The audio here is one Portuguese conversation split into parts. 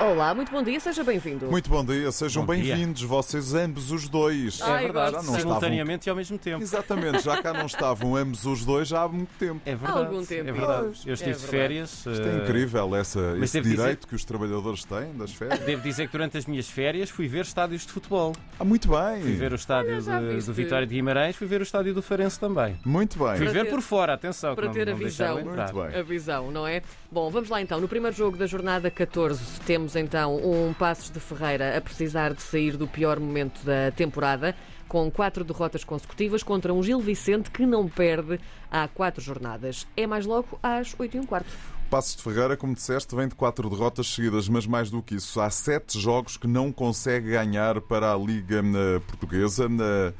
Olá, muito bom dia, seja bem-vindo. Muito bom dia, sejam Bom dia. bem-vindos, vocês ambos os dois. Ai, É verdade. Já não simultaneamente e ao mesmo tempo. Exatamente, já cá não estavam ambos os dois já há muito tempo. É verdade. algum tempo. É verdade. Eu estive É de verdade. férias. Isto eh, é incrível, essa, mas esse devo dizer- direito que os trabalhadores têm das férias. Devo dizer que durante as minhas férias fui ver estádios de futebol. Ah, muito bem. Fui ver o estádio Olha, já de- viste. do Vitória de Guimarães, fui ver o estádio do Farense também. Muito bem. Fui Para ver ter- por fora, atenção, que para não, ter a não deixaram visão. entrar. Muito bem. A visão, não é? Bom, vamos lá então. No primeiro jogo da jornada 14, temos então um Passos de Ferreira a precisar de sair do pior momento da temporada, com quatro derrotas consecutivas contra um Gil Vicente que não perde há quatro jornadas. É mais logo às 8 e um quarto. Passos de Ferreira, como disseste, vem de quatro derrotas seguidas, mas mais do que isso, há sete jogos que não consegue ganhar para a Liga eh, Portuguesa. Eh,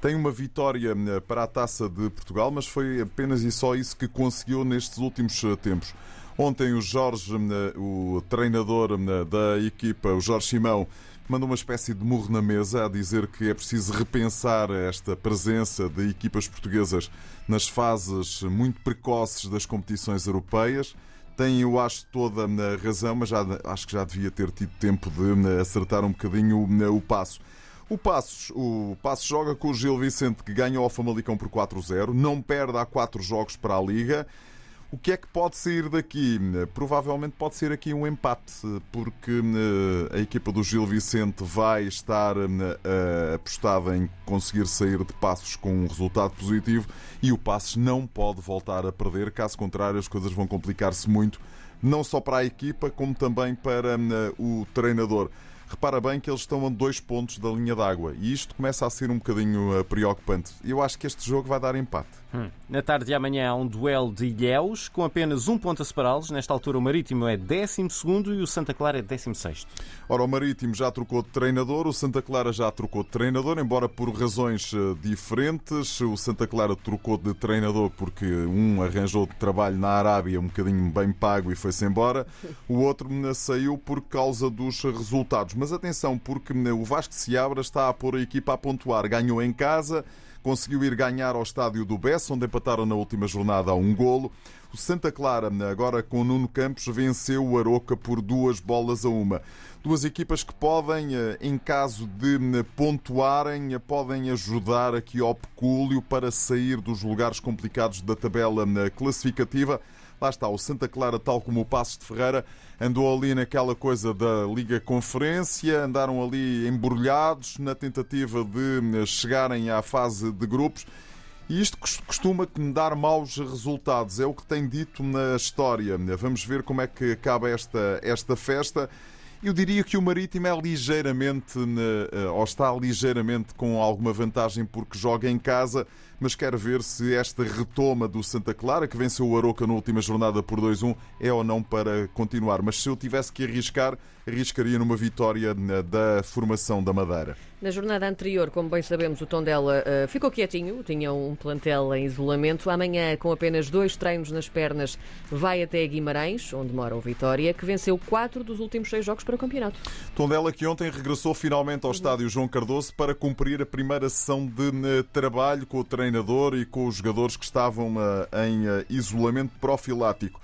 Tem uma vitória eh, para a Taça de Portugal, mas foi apenas e só isso que conseguiu nestes últimos tempos. Ontem o Jorge, eh, o treinador eh, da equipa, o Jorge Simão, mandou uma espécie de murro na mesa a dizer que é preciso repensar esta presença de equipas portuguesas nas fases muito precoces das competições europeias. Tem, eu acho, toda a razão, mas já, acho que já devia ter tido tempo de acertar um bocadinho o, o passo. O Passos, o Passos joga com o Gil Vicente, que ganha ao Famalicão por 4-0, não perde há 4 jogos para a Liga. O que é que pode sair daqui? Provavelmente pode ser aqui um empate, porque eh, a equipa do Gil Vicente vai estar eh, apostada em conseguir sair de Passos com um resultado positivo e o Passos não pode voltar a perder, caso contrário as coisas vão complicar-se muito, não só para a equipa, como também para eh, o treinador. Repara bem que eles estão a dois pontos da linha d'água e isto começa a ser um bocadinho eh, preocupante. Eu acho que este jogo vai dar empate. Hum. Na tarde de amanhã há um duelo de Ilhéus, com apenas um ponto a separá-los. Nesta altura o Marítimo é 12 e o Santa Clara é 16 Ora, o Marítimo já trocou de treinador, o Santa Clara já trocou de treinador, embora por razões eh, diferentes. O Santa Clara trocou de treinador porque um arranjou de trabalho na Arábia um bocadinho bem pago e foi-se embora. O outro eh, saiu por causa dos resultados. Mas atenção, porque eh, o Vasco de Seabra está a pôr a equipa a pontuar. Ganhou em casa, conseguiu ir ganhar ao estádio do Bessa, onde empataram na última jornada a um golo. O Santa Clara, agora com Nuno Campos, venceu o Aroca por duas bolas a uma. Duas equipas que podem, eh, em caso de eh, pontuarem, eh, podem ajudar aqui ao pecúlio para sair dos lugares complicados da tabela classificativa. Lá está, o Santa Clara, tal como o Passos de Ferreira, andou ali naquela coisa da Liga Conferência, andaram ali embrulhados na tentativa de eh, chegarem à fase de grupos. E isto cos- costuma dar maus resultados, é o que tem dito na história. Vamos ver como é que acaba esta, esta festa. Eu diria que o Marítimo é ligeiramente, eh, ou está ligeiramente com alguma vantagem porque joga em casa, mas quero ver se esta retoma do Santa Clara, que venceu o Aroca na última jornada por 2-1, é ou não para continuar. Mas se eu tivesse que arriscar, arriscaria numa vitória eh, da formação da Madeira. Na jornada anterior, como bem sabemos, o Tondela uh, ficou quietinho, tinha um plantel em isolamento. Amanhã, com apenas dois treinos nas pernas, vai até Guimarães, onde mora o Vitória, que venceu quatro dos últimos seis jogos para o campeonato. Tondela que ontem regressou finalmente ao estádio João Cardoso para cumprir a primeira sessão de eh, trabalho com o treinador e com os jogadores que estavam eh, em eh, isolamento profilático.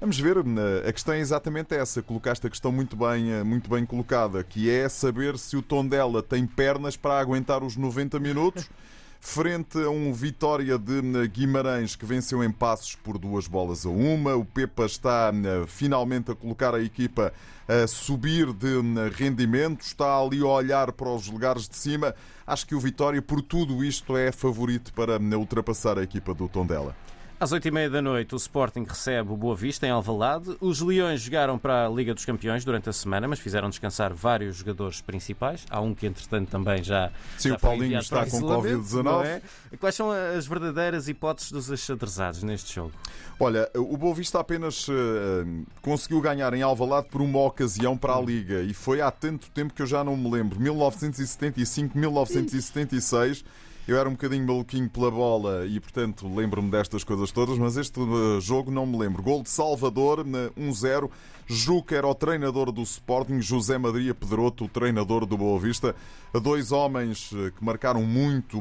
Vamos ver, eh, a questão é exatamente essa. Colocaste a questão muito bem, muito bem colocada, que é saber se o Tondela tem pernas para aguentar os 90 minutos frente a um Vitória de eh, Guimarães que venceu em passos por duas bolas a uma. O Pepa está eh, finalmente a colocar a equipa a subir de eh, rendimento, está ali a olhar para os lugares de cima. Acho que o Vitória, por tudo isto, é favorito para ultrapassar a equipa do Tondela. Às 8h30 da noite, o Sporting recebe o Boa Vista em Alvalade. Os Leões jogaram para a Liga dos Campeões durante a semana, mas fizeram descansar vários jogadores principais. Há um que, entretanto, também já. Sim, o Paulinho está com isolamento, Covid-19. não é? Quais são as verdadeiras hipóteses dos achadrezados neste jogo? Olha, o Boa Vista apenas eh, conseguiu ganhar em Alvalade por uma ocasião para a Liga e foi há tanto tempo que eu já não me lembro. 1975, 1976. Eu era um bocadinho maluquinho pela bola e, portanto, lembro-me destas coisas todas, mas este uh, jogo não me lembro. Gol de Salvador, 1-0. Juca era o treinador do Sporting, José Maria Pedroto, o treinador do Boa Vista. Dois homens uh, que marcaram muito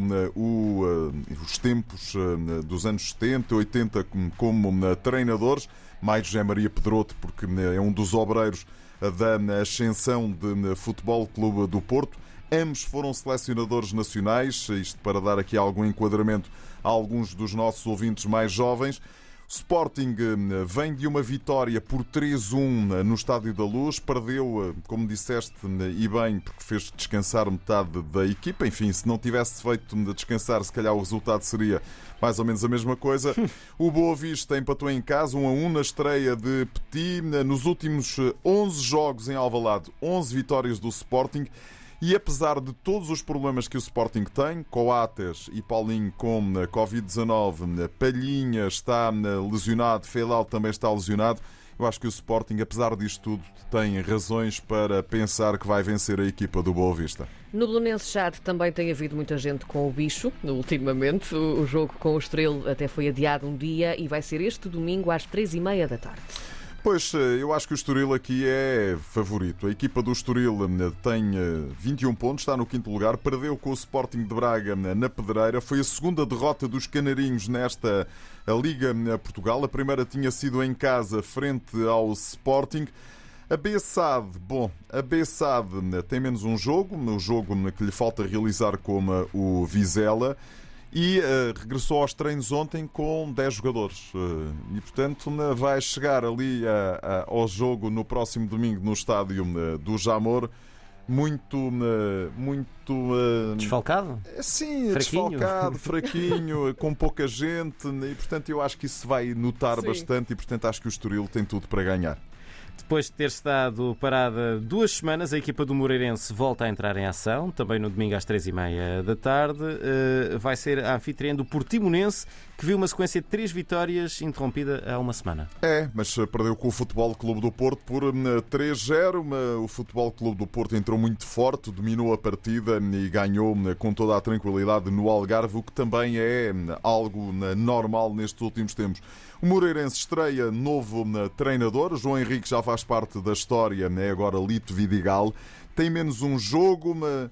os tempos dos anos 70, 80 como treinadores. Mais José Maria Pedroto, porque é um dos obreiros da ascensão de Futebol Clube do Porto. Ambos foram selecionadores nacionais, isto para dar aqui algum enquadramento a alguns dos nossos ouvintes mais jovens. Sporting eh, vem de uma vitória por 3-1 eh, no Estádio da Luz, perdeu, eh, como disseste, e bem, porque fez descansar metade da equipa. Enfim, se não tivesse feito descansar, se calhar o resultado seria mais ou menos a mesma coisa. O Boa Vista empatou em casa, 1 a 1 na estreia de Petit. Nos últimos 11 jogos em Alvalade, 11 vitórias do Sporting. E apesar de todos os problemas que o Sporting tem, Coates e Paulinho com Covid-19, Palhinha está lesionado, Feilal também está lesionado, eu acho que o Sporting, apesar disto tudo, tem razões para pensar que vai vencer a equipa do Boa Vista. No Belenense Chad também tem havido muita gente com o bicho, ultimamente. O jogo com o Estrela até foi adiado um dia e vai ser este domingo às três e meia da tarde. Pois, eh, eu acho que o Estoril aqui é favorito. A equipa do Estoril eh, tem 21 eh, pontos, está no quinto lugar, perdeu com o Sporting de Braga na Pedreira. Foi a segunda derrota dos Canarinhos nesta Liga Portugal. A primeira tinha sido em casa, frente ao Sporting. A Bessade, bom, a Bessade tem menos um jogo, o jogo que lhe falta realizar como o Vizela e uh, regressou aos treinos ontem com 10 jogadores. Uh, e, portanto, vai chegar ali a, a, ao jogo no próximo domingo no estádio uh, do Jamor. Muito, muito. Desfalcado? Sim, fraquinho. desfalcado, fraquinho, com pouca gente, e portanto eu acho que isso vai notar Sim. bastante, e portanto acho que o Estoril tem tudo para ganhar. Depois de ter estado parada duas semanas, a equipa do Moreirense volta a entrar em ação, também no domingo às três e meia da tarde. Eh, vai ser a anfitriã do Portimonense, que viu uma sequência de três vitórias interrompida há uma semana. É, mas perdeu com o Futebol Clube do Porto por 3-0. Hum, o Futebol Clube do Porto entrou muito forte, dominou a partida e ganhou hum, com toda a tranquilidade no Algarve, o que também é hum, algo normal nestes últimos tempos. O Moreirense estreia novo treinador. João Henrique já faz parte da história, é agora Lito Vidigal. Tem menos um jogo, mas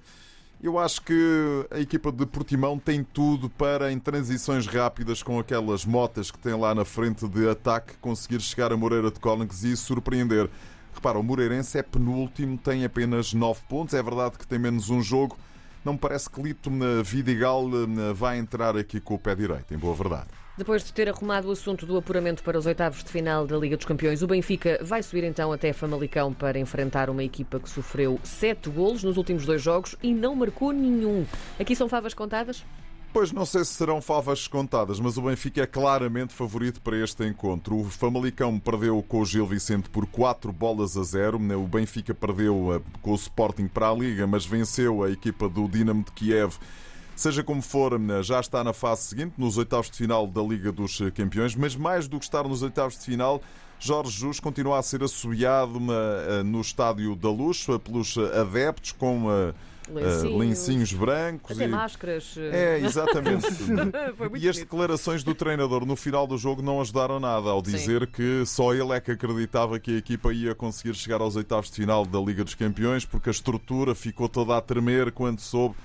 eu acho que a equipa de Portimão tem tudo para, em transições rápidas, com aquelas motas que tem lá na frente de ataque, conseguir chegar a Moreira de Cónigos e surpreender. Repara, o Moreirense é penúltimo, tem apenas 9 pontos. É verdade que tem menos um jogo. Não me parece que Lito Vidigal eh, vai entrar aqui com o pé direito, em boa verdade. Depois de ter arrumado o assunto do apuramento para os oitavos de final da Liga dos Campeões, o Benfica vai subir então até Famalicão para enfrentar uma equipa que sofreu sete golos nos últimos dois jogos e não marcou nenhum. Aqui são favas contadas? Pois não sei se serão favas contadas, mas o Benfica é claramente favorito para este encontro. O Famalicão perdeu com o Gil Vicente por 4 bolas a 0. O Benfica perdeu eh, com o Sporting para a Liga, mas venceu a equipa do Dinamo de Kiev Seja como for, já está na fase seguinte, nos oitavos de final da Liga dos Campeões, mas mais do que estar nos oitavos de final, Jorge Jesus continua a ser assobiado no Estádio da Luz pelos adeptos com lencinhos, lencinhos brancos até e máscaras. É, exatamente. e as declarações do treinador no final do jogo não ajudaram nada ao dizer Sim. que só ele é que acreditava que a equipa ia conseguir chegar aos oitavos de final da Liga dos Campeões porque a estrutura ficou toda a tremer quando soube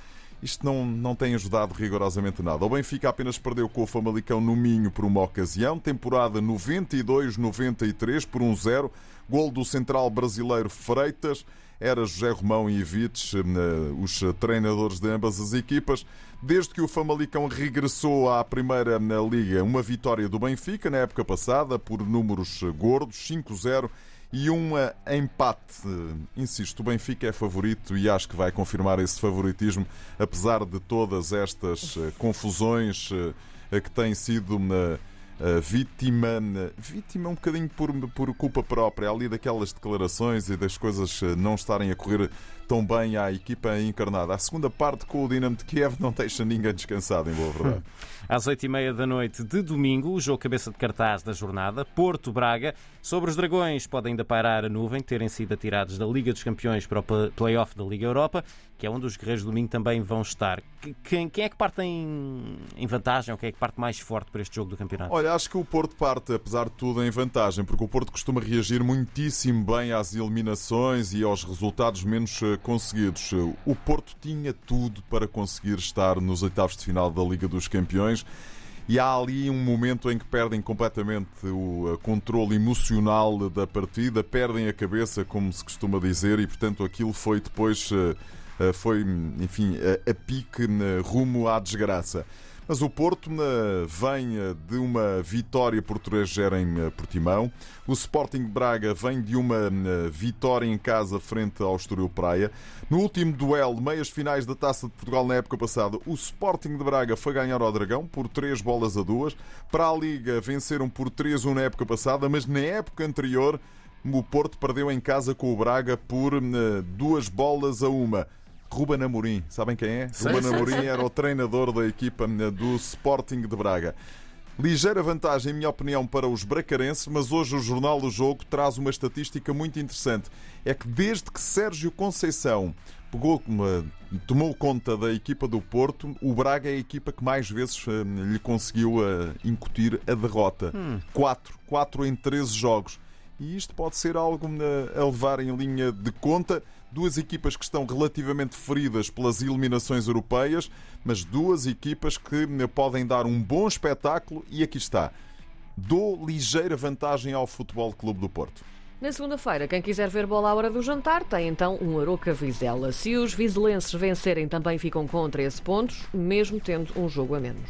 isto não, não tem ajudado rigorosamente nada. O Benfica apenas perdeu com o Famalicão no Minho por uma ocasião, temporada 92-93 por 1-0, gol do central brasileiro Freitas. Era José Romão e Ivites, eh, os treinadores de ambas as equipas. Desde que o Famalicão regressou à primeira na Liga, uma vitória do Benfica na época passada por números gordos, 5-0 e um empate. Insisto, o Benfica é favorito e acho que vai confirmar esse favoritismo, apesar de todas estas eh, confusões eh, que têm sido uh, vítima, vítima um bocadinho por, por culpa própria, ali daquelas declarações e das coisas não estarem a correr tão bem à equipa encarnada. A segunda parte com o Dinamo de Kiev não deixa ninguém descansado, em boa verdade. Às oito e meia da noite de domingo, o jogo cabeça de cartaz da jornada, Porto-Braga. Sobre os Dragões, pode ainda pairar a nuvem, terem sido atirados da Liga dos Campeões para o play-off da Liga Europa, que é onde os guerreiros do domingo também vão estar. Quem, quem é que parte em, em vantagem ou quem é que parte mais forte para este jogo do campeonato? Olha, acho que o Porto parte, apesar de tudo, em vantagem, porque o Porto costuma reagir muitíssimo bem às eliminações e aos resultados menos eh, conseguidos. O Porto tinha tudo para conseguir estar nos oitavos de final da Liga dos Campeões e há ali um momento em que perdem completamente o eh, controle emocional da partida, perdem a cabeça, como se costuma dizer, e portanto aquilo foi depois, eh, eh, foi, enfim, a pique rumo à desgraça. Mas o Porto vem eh, de uma vitória por 3-0 em eh, Portimão. O Sporting Braga vem de uma eh, vitória em casa frente ao Estoril Praia. No último duelo, meias finais da Taça de Portugal na época passada, o Sporting de Braga foi ganhar ao Dragão por 3 bolas a 2. Para a Liga venceram por 3-1 na época passada, mas na época anterior o Porto perdeu em casa com o Braga por duas bolas a uma. Ruben Amorim. Sabem quem é? Sim, Ruben Amorim era o treinador da equipa eh, do Sporting de Braga. Ligeira vantagem, em minha opinião, para os bracarenses, mas hoje o Jornal do Jogo traz uma estatística muito interessante. É que desde que Sérgio Conceição pegou, tomou conta da equipa do Porto, o Braga é a equipa que mais vezes eh, lhe conseguiu eh, incutir a derrota. 4. Hum. 4 em 13 jogos. E isto pode ser algo a levar em linha de conta duas equipas que estão relativamente feridas pelas eliminações europeias, mas duas equipas que podem dar um bom espetáculo e aqui está. Dou ligeira vantagem ao Futebol Clube do Porto. Na segunda-feira, quem quiser ver bola à hora do jantar tem então um Aroca Vizela. Se os vizelenses vencerem, também ficam com 13 pontos, mesmo tendo um jogo a menos.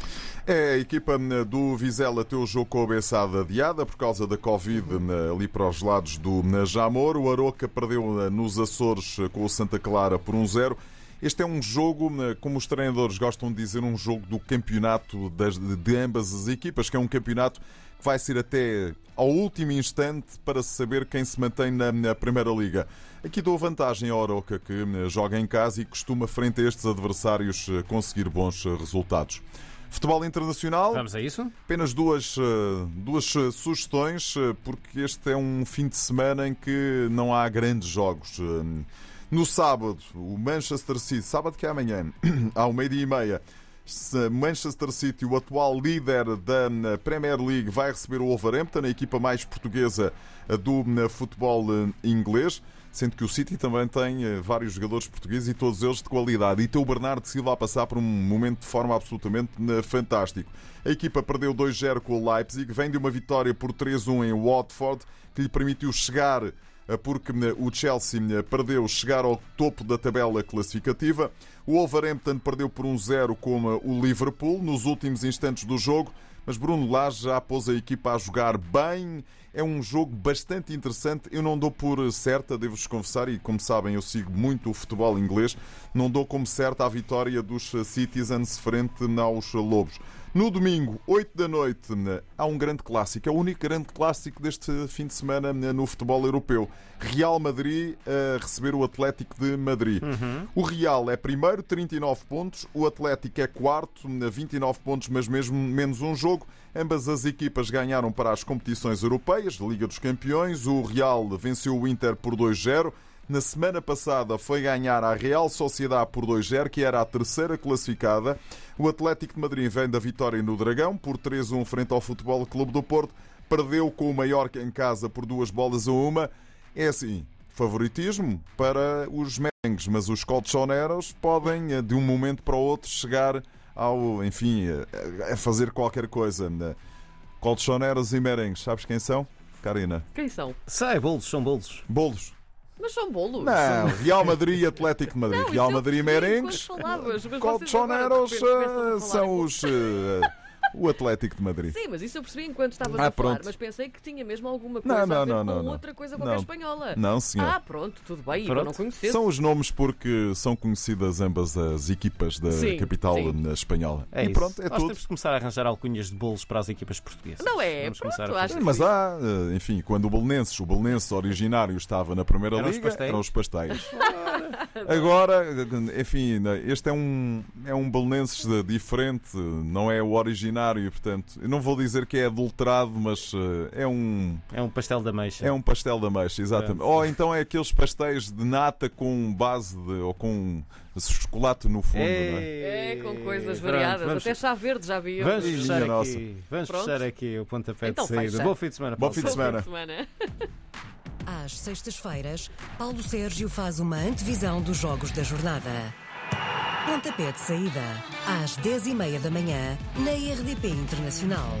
É, a equipa né, do Vizela tem o jogo com a beçada adiada por causa da Covid né, ali para os lados do né, Jamor. O Aroca perdeu nos Açores com o Santa Clara por 1-0. Este é um jogo, como os treinadores gostam de dizer, um jogo do campeonato das, de ambas as equipas, que é um campeonato vai ser até ao último instante para saber quem se mantém na, na Primeira Liga. Aqui dou vantagem ao Oroca, que eh, joga em casa e costuma, frente a estes adversários, eh, conseguir bons eh, resultados. Futebol internacional. Vamos a isso? Apenas duas, duas sugestões, porque este é um fim de semana em que não há grandes jogos. No sábado, o Manchester City, sábado que é amanhã, ao meio-dia e meia, Manchester City, o atual líder da Premier League, vai receber o Wolverhampton, a equipa mais portuguesa eh, do futebol eh, inglês. Sendo que o City também tem eh, vários jogadores portugueses e todos eles de qualidade. E tem o Bernardo Silva a passar por um momento de forma absolutamente fantástico. A equipa perdeu 2-0 com o Leipzig, vem de uma vitória por 3-1 em Watford, que lhe permitiu chegar eh, porque eh, o Chelsea eh, perdeu chegar ao topo da tabela classificativa. O Wolverhampton perdeu por 1-0 um com o Liverpool nos últimos instantes do jogo, mas Bruno Lage já pôs a equipa a jogar bem. É um jogo bastante interessante. Eu não dou por certa, devo-vos confessar, e como sabem, eu sigo muito o futebol inglês, não dou como certa a vitória dos Citizens frente aos Lobos. No domingo, 8 da noite, há um grande clássico. É o único grande clássico deste fim de semana no futebol europeu. Real Madrid a receber o Atlético de Madrid. Uhum. O Real é primeiro, 39 pontos. O Atlético é quarto, 29 pontos, mas mesmo menos um jogo. Ambas as equipas ganharam para as competições europeias, Liga dos Campeões. O Real venceu o Inter por 2-0. Na semana passada foi ganhar a Real Sociedade por 2-0, que era a terceira classificada. O Atlético de Madrid vem da vitória no Dragão por 3-1 frente ao Futebol Clube do Porto. Perdeu com o Mallorca em casa por duas bolas a uma. É assim, favoritismo para os merengues, mas os colchoneros podem, eh, de um momento para o outro, chegar ao, enfim, eh, a fazer qualquer coisa. Colchoneros e merengues, sabes quem são? Karina. Quem são? Sei, bolos, são bolos. Bolos. Mas são bolos. Não, Real Madrid e Atlético de Madrid. Não, Real Madrid e merengues. Colchoneros eh, são os. Uh, O Atlético de Madrid. Sim, mas isso eu percebi enquanto estavas Ah, a falar, pronto. mas pensei que tinha mesmo alguma coisa não, a ver não, com não, não. outra coisa qualquer Não. espanhola. Não, senhor. Ah, pronto, tudo bem, eu Pronto. não conhecesse. São os nomes porque são conhecidas ambas as equipas da Sim, capital sim. eh, espanhola. É e isso. pronto, é Nós tudo. temos de começar a arranjar alcunhas de bolos para as equipas portuguesas. Não é? Vamos Pronto, começar a acho Mas há, eh, enfim, quando o Belenenses, o Belenenses originário estava na Primeira Eram os Liga, pastéis? eram os pastéis. Agora, enfim, este é um, é um Belenenses diferente, não é o originário, portanto, eu não vou dizer que é adulterado, mas eh, é um, É um pastel da meixa. é um pastel da mexa, exatamente. É. Ou então é aqueles pastéis de nata com base de, ou com chocolate no fundo, não é? É, com coisas Pronto, variadas. vamos- Até chá verde já vi. Vamos fechar, nossa. aqui, vamos Pronto. fechar aqui o pontapé Então de saída. fecha. Bom fim de semana. Bom Paulo fim de Bom semana. semana. Às sextas-feiras, Paulo Sérgio faz uma antevisão dos jogos da jornada. Pontapé de saída, às 10h30 da manhã, na RDP Internacional.